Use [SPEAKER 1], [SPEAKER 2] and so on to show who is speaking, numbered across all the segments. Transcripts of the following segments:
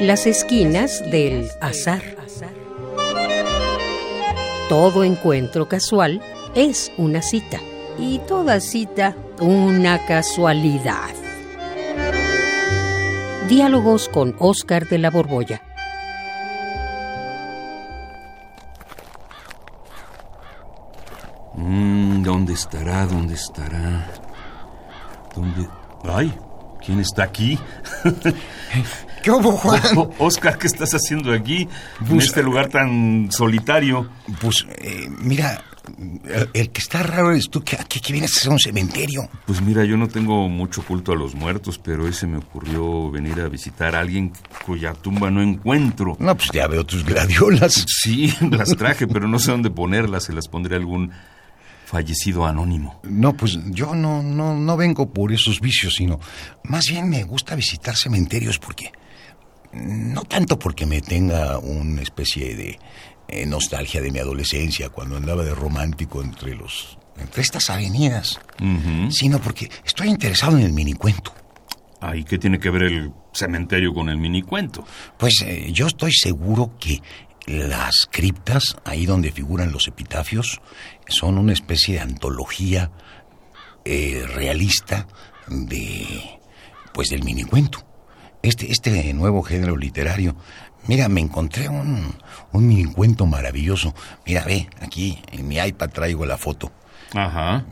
[SPEAKER 1] Las esquinas del azar. Todo encuentro casual es una cita y toda cita una casualidad. Diálogos con Oscar de la Borbolla.
[SPEAKER 2] Mm, ¿Dónde estará? ¿Dónde estará? ¿Dónde? ¡Ay! ¿Quién está aquí?
[SPEAKER 3] ¿Qué hubo, Juan?
[SPEAKER 2] O- Oscar, ¿qué estás haciendo aquí? en
[SPEAKER 3] Pues,
[SPEAKER 2] este lugar tan solitario.
[SPEAKER 3] Pues, eh, mira, el, el que está raro eres tú, que aquí que vienes a hacer un cementerio.
[SPEAKER 2] Pues mira, yo no tengo mucho culto a los muertos, pero ese me ocurrió venir a visitar a alguien cuya tumba no encuentro.
[SPEAKER 3] No, pues ya veo tus gladiolas.
[SPEAKER 2] Sí, las traje, pero no sé dónde ponerlas. Se las pondré a algún fallecido anónimo.
[SPEAKER 3] No, pues yo no, no, no vengo por esos vicios, sino más bien me gusta visitar cementerios porque... No tanto porque me tenga una especie de eh, nostalgia de mi adolescencia cuando andaba de romántico entre los... entre estas avenidas, sino porque estoy interesado en el minicuento.
[SPEAKER 2] Ay, ¿qué tiene que ver el cementerio con el minicuento?
[SPEAKER 3] Pues eh, yo estoy seguro que las criptas, ahí donde figuran los epitafios, son una especie de antología eh, realista de, pues, del minicuento. Este, este nuevo género literario. Mira, me encontré un, un minicuento maravilloso. Mira, ve, aquí en mi iPad traigo la foto.
[SPEAKER 2] Ajá.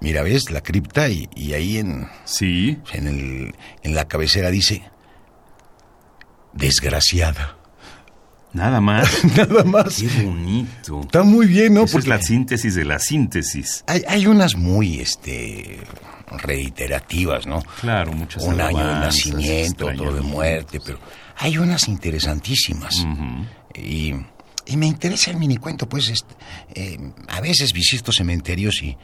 [SPEAKER 3] Mira, ves la cripta y, y ahí en,
[SPEAKER 2] Sí.
[SPEAKER 3] en, el, en la cabecera dice, desgraciada.
[SPEAKER 2] Nada más.
[SPEAKER 3] Nada más.
[SPEAKER 2] Qué bonito.
[SPEAKER 3] Está muy bien, ¿no?
[SPEAKER 2] Esa es la síntesis de la síntesis.
[SPEAKER 3] hay, hay unas muy, este, reiterativas, ¿no?
[SPEAKER 2] Claro, muchas
[SPEAKER 3] Un año de nacimiento, otro de muerte, pero hay unas interesantísimas. Y, y me interesa el minicuento, pues, este, eh, a veces visito cementerios y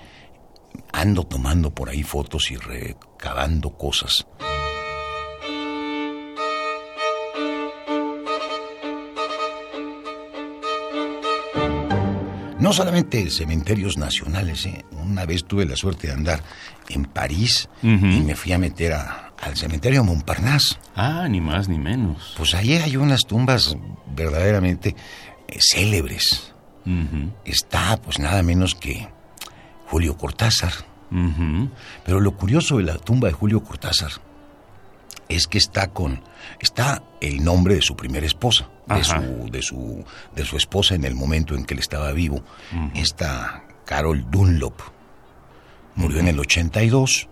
[SPEAKER 3] ando tomando por ahí fotos y recabando cosas. No solamente cementerios nacionales, ¿eh? una vez tuve la suerte de andar en París y me fui a meter a- al cementerio Montparnasse.
[SPEAKER 2] Ah, ni más ni menos.
[SPEAKER 3] Pues ahí hay unas tumbas verdaderamente eh, célebres. Está pues nada menos que Julio Cortázar. Pero lo curioso de la tumba de Julio Cortázar es que está con está el nombre de su primera esposa, de su de su de su esposa en el momento en que él estaba vivo. Esta Carol Dunlop murió en el 82,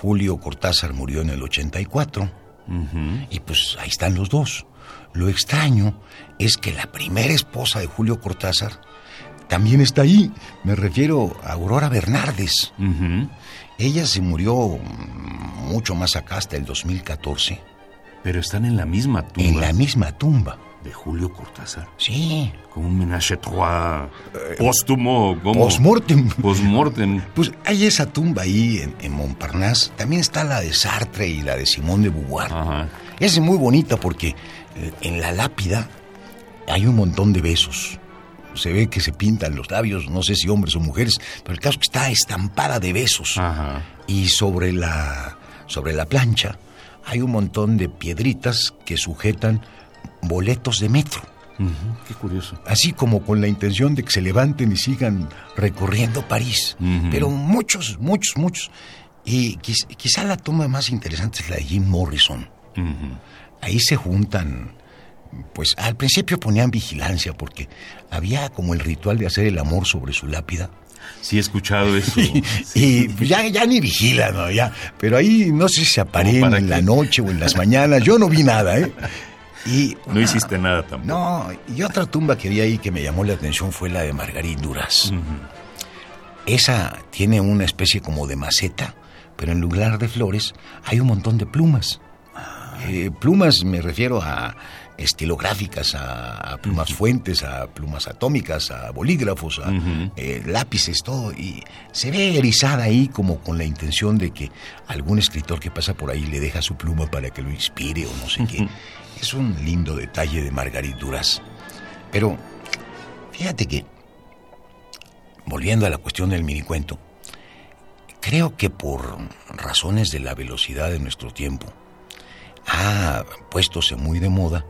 [SPEAKER 3] Julio Cortázar murió en el 84.
[SPEAKER 2] Ujú.
[SPEAKER 3] Y pues ahí están los dos. Lo extraño es que la primera esposa de Julio Cortázar también está ahí. Me refiero a Aurora Bernardes. Ella se murió mucho más acá, hasta el 2014,
[SPEAKER 2] Pero están en la misma tumba
[SPEAKER 3] en la misma tumba.
[SPEAKER 2] de Julio Cortázar.
[SPEAKER 3] Sí.
[SPEAKER 2] Con un menage à trois póstumo. ¿cómo?
[SPEAKER 3] Postmortem.
[SPEAKER 2] Postmortem.
[SPEAKER 3] Pues hay esa tumba ahí en, en Montparnasse. También está la de Sartre y la de Simón de Beauvoir.
[SPEAKER 2] Ajá.
[SPEAKER 3] Es muy bonita porque eh, en la lápida hay un montón de besos. Se ve que se pintan los labios, no sé si hombres o mujeres, pero el caso es que está estampada de besos.
[SPEAKER 2] Ajá.
[SPEAKER 3] Y sobre la, sobre la plancha hay un montón de piedritas que sujetan boletos de metro.
[SPEAKER 2] Qué curioso.
[SPEAKER 3] Así como con la intención de que se levanten y sigan recorriendo París. Pero muchos, muchos, muchos. Y quiz- quizá la tumba más interesante es la de Jim Morrison. Ahí se juntan, pues al principio ponían vigilancia porque había como el ritual de hacer el amor sobre su lápida.
[SPEAKER 2] Sí he escuchado eso.
[SPEAKER 3] Y pues, ya, ya ni vigilan, ¿no? Ya, pero ahí no sé si se apareen
[SPEAKER 2] para
[SPEAKER 3] en la noche o en las mañanas. Yo no vi nada, ¿eh? Y
[SPEAKER 2] No hiciste nada tampoco.
[SPEAKER 3] no, y otra tumba que vi ahí que me llamó la atención fue la de Margarit Duras. Esa tiene una especie como de maceta, pero en lugar de flores hay un montón de plumas. Eh, plumas me refiero a estilográficas, a, a plumas fuentes, a plumas atómicas, a bolígrafos, a eh, lápices, todo. Y se ve erizada ahí como con la intención de que algún escritor que pasa por ahí le deja su pluma para que lo inspire o no sé qué. Es un lindo detalle de Margarit Duras. Pero fíjate que, volviendo a la cuestión del minicuento, creo que por razones de la velocidad de nuestro tiempo, ha puestose muy de moda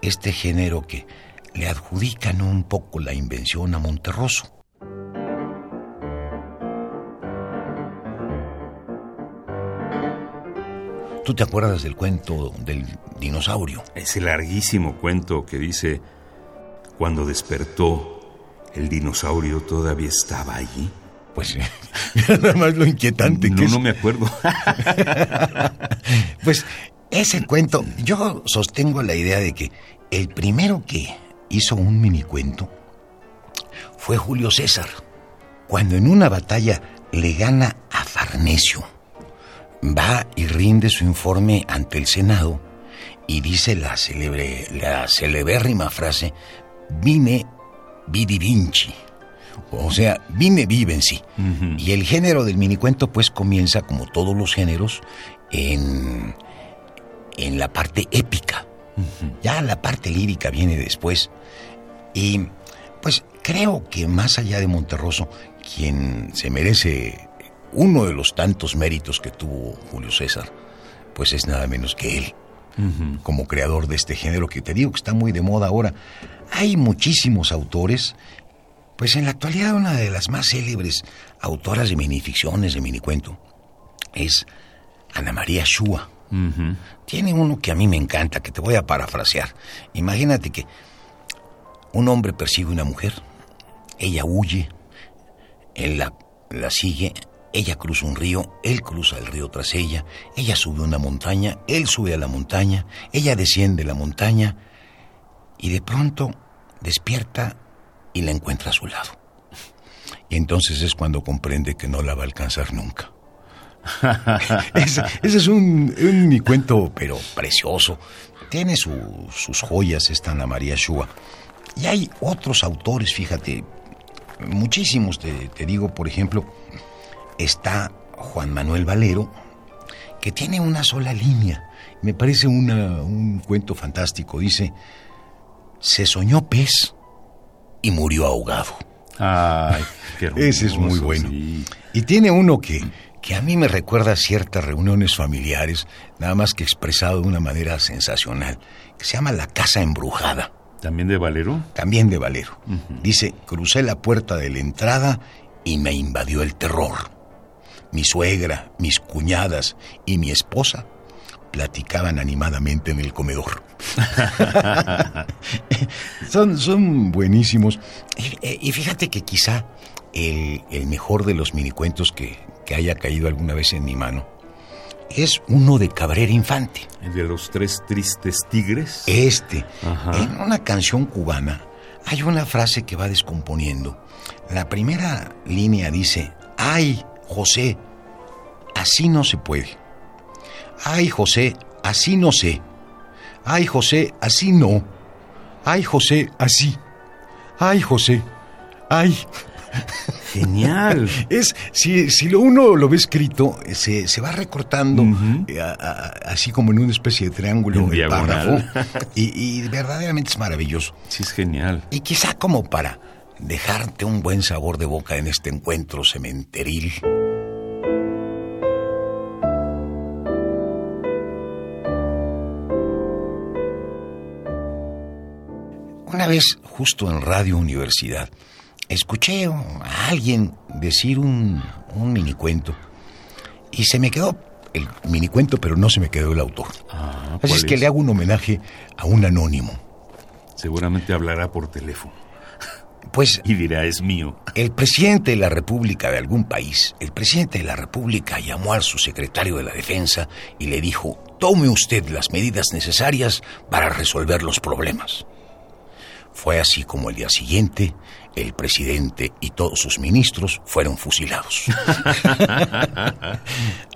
[SPEAKER 3] este género que le adjudican un poco la invención a Monterroso. ¿Tú te acuerdas del cuento del dinosaurio?
[SPEAKER 2] Ese larguísimo cuento que dice, cuando despertó, el dinosaurio todavía estaba allí.
[SPEAKER 3] Pues nada más lo inquietante
[SPEAKER 2] no,
[SPEAKER 3] que es.
[SPEAKER 2] No me acuerdo.
[SPEAKER 3] pues ese cuento, yo sostengo la idea de que el primero que hizo un mini cuento fue Julio César, cuando en una batalla le gana a Farnesio va y rinde su informe ante el Senado y dice la célebre, la celebérrima frase, vine vidi vinci. O sea, vine vivenci. Y el género del minicuento pues comienza, como todos los géneros, en, en la parte épica. Ya la parte lírica viene después. Y pues creo que más allá de Monterroso, quien se merece uno de los tantos méritos que tuvo Julio César, pues es nada menos que él, como creador de este género que te digo que está muy de moda ahora. Hay muchísimos autores, pues en la actualidad una de las más célebres autoras de minificciones, de minicuento, es Ana María Shua. Tiene uno que a mí me encanta, que te voy a parafrasear. Imagínate que un hombre persigue a una mujer, ella huye, él la, la sigue, ella cruza un río, él cruza el río tras ella, ella sube una montaña, él sube a la montaña, ella desciende la montaña y de pronto despierta y la encuentra a su lado. Y entonces es cuando comprende que no la va a alcanzar nunca. Ese, es un, un, cuento, pero precioso. Tiene sus joyas esta Ana María Shua. Y hay otros autores, fíjate, muchísimos, te, te digo, por ejemplo, está Juan Manuel Valero, que tiene una sola línea. Me parece un cuento fantástico. Dice, se soñó pez y murió ahogado.
[SPEAKER 2] Ay, qué hermoso,
[SPEAKER 3] Ese es muy bueno. Y tiene uno que, que a mí me recuerda a ciertas reuniones familiares, nada más que expresado de una manera sensacional, que se llama La Casa Embrujada.
[SPEAKER 2] ¿También de Valero?
[SPEAKER 3] También de Valero. Dice, crucé la puerta de la entrada y me invadió el terror mi suegra, mis cuñadas y mi esposa platicaban animadamente en el comedor. son, son buenísimos. Y, fíjate que quizá el, mejor de los minicuentos que, que haya caído alguna vez en mi mano es uno de Cabrera Infante.
[SPEAKER 2] ¿El de los tres tristes tigres?
[SPEAKER 3] Este. En una canción cubana hay una frase que va descomponiendo. La primera línea dice, ay, José, así no se puede. Ay, José, así no sé. Ay, José, así no. Ay, José, así. Ay, José, ay.
[SPEAKER 2] Genial.
[SPEAKER 3] Es, si, si lo uno lo ve escrito, se, se va recortando eh, así como en una especie de triángulo
[SPEAKER 2] el párrafo.
[SPEAKER 3] Y, y verdaderamente es maravilloso.
[SPEAKER 2] Sí, es genial.
[SPEAKER 3] Y quizá como para dejarte un buen sabor de boca en este encuentro cementeril. Una vez, justo en Radio Universidad, escuché a alguien decir un, un minicuento y se me quedó el minicuento, pero no se me quedó el autor.
[SPEAKER 2] Ah,
[SPEAKER 3] Así es que le hago un homenaje a un anónimo.
[SPEAKER 2] Seguramente hablará por teléfono.
[SPEAKER 3] Pues.
[SPEAKER 2] Y dirá, es mío.
[SPEAKER 3] El presidente de la República de algún país, el presidente de la República llamó al subsecretario de la Defensa y le dijo: Tome usted las medidas necesarias para resolver los problemas. Fue así como el día siguiente el presidente y todos sus ministros fueron fusilados.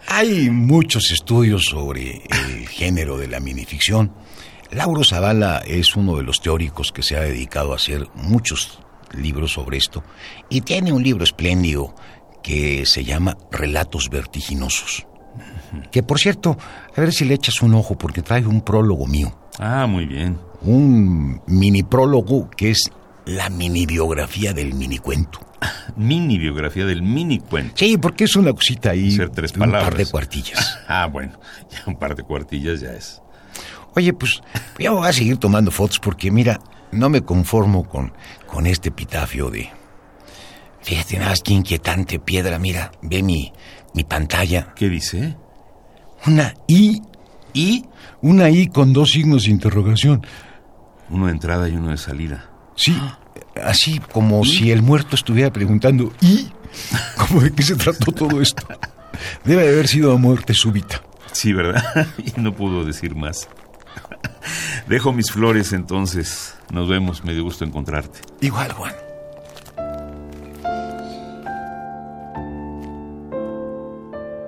[SPEAKER 3] Hay muchos estudios sobre el género de la minificción. Lauro Zavala es uno de los teóricos que se ha dedicado a hacer muchos libros sobre esto y tiene un libro espléndido que se llama Relatos Vertiginosos. Que por cierto, a ver si le echas un ojo porque trae un prólogo mío.
[SPEAKER 2] Ah, muy bien
[SPEAKER 3] un mini prólogo que es la mini biografía del mini cuento.
[SPEAKER 2] Mini biografía del mini cuento.
[SPEAKER 3] Sí, porque es una cosita ahí.
[SPEAKER 2] Ser tres
[SPEAKER 3] un
[SPEAKER 2] palabras.
[SPEAKER 3] par de cuartillas.
[SPEAKER 2] ah, bueno, ya un par de cuartillas ya es.
[SPEAKER 3] Oye, pues yo voy a seguir tomando fotos porque mira, no me conformo con, con este epitafio de... Fíjate nada más que inquietante piedra, mira, ve mi, mi pantalla.
[SPEAKER 2] ¿Qué dice?
[SPEAKER 3] Una I, I, una I con dos signos de interrogación.
[SPEAKER 2] Uno de entrada y uno de salida.
[SPEAKER 3] Sí, así como si el muerto estuviera preguntando, ¿y? ¿Cómo de qué se trató todo esto? Debe de haber sido a muerte súbita.
[SPEAKER 2] Sí, ¿verdad? y no pudo decir más. Dejo mis flores entonces. Nos vemos, me dio gusto encontrarte.
[SPEAKER 3] Igual, Juan.